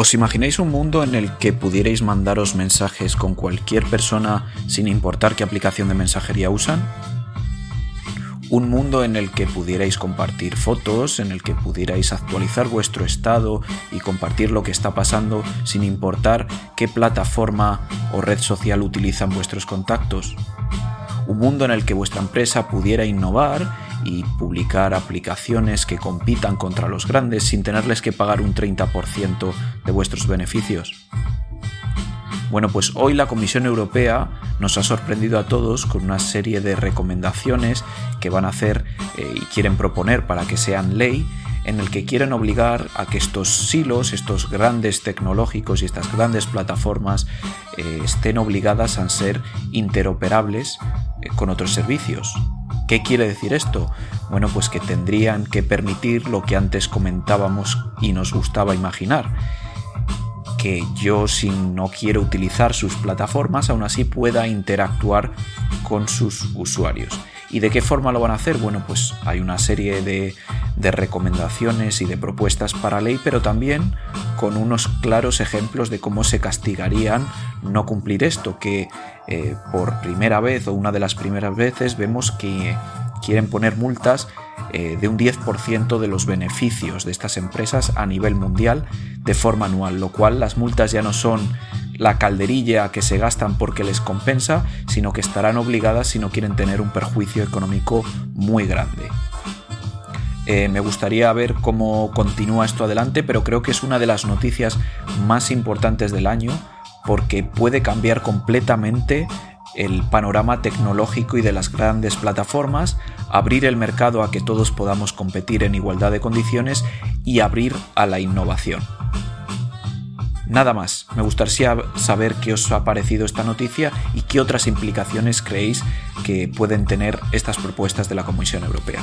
¿Os imagináis un mundo en el que pudierais mandaros mensajes con cualquier persona sin importar qué aplicación de mensajería usan? Un mundo en el que pudierais compartir fotos, en el que pudierais actualizar vuestro estado y compartir lo que está pasando sin importar qué plataforma o red social utilizan vuestros contactos. Un mundo en el que vuestra empresa pudiera innovar y publicar aplicaciones que compitan contra los grandes sin tenerles que pagar un 30% de vuestros beneficios. Bueno, pues hoy la Comisión Europea nos ha sorprendido a todos con una serie de recomendaciones que van a hacer eh, y quieren proponer para que sean ley en el que quieren obligar a que estos silos, estos grandes tecnológicos y estas grandes plataformas eh, estén obligadas a ser interoperables eh, con otros servicios. ¿Qué quiere decir esto? Bueno, pues que tendrían que permitir lo que antes comentábamos y nos gustaba imaginar. Que yo si no quiero utilizar sus plataformas, aún así pueda interactuar con sus usuarios. ¿Y de qué forma lo van a hacer? Bueno, pues hay una serie de, recomendaciones y de propuestas para ley, pero también con unos claros ejemplos de cómo se castigarían no cumplir esto, que eh, por primera vez o una de las primeras veces vemos que quieren poner multas eh, de un 10% de los beneficios de estas empresas a nivel mundial de forma anual, lo cual las multas ya no son la calderilla que se gastan porque les compensa, sino que estarán obligadas si no quieren tener un perjuicio económico muy grande. Eh, me gustaría ver cómo continúa esto adelante, pero creo que es una de las noticias más importantes del año porque puede cambiar completamente el panorama tecnológico y de las grandes plataformas, abrir el mercado a que todos podamos competir en igualdad de condiciones y abrir a la innovación. Nada más, me gustaría saber qué os ha parecido esta noticia y qué otras implicaciones creéis que pueden tener estas propuestas de la Comisión Europea.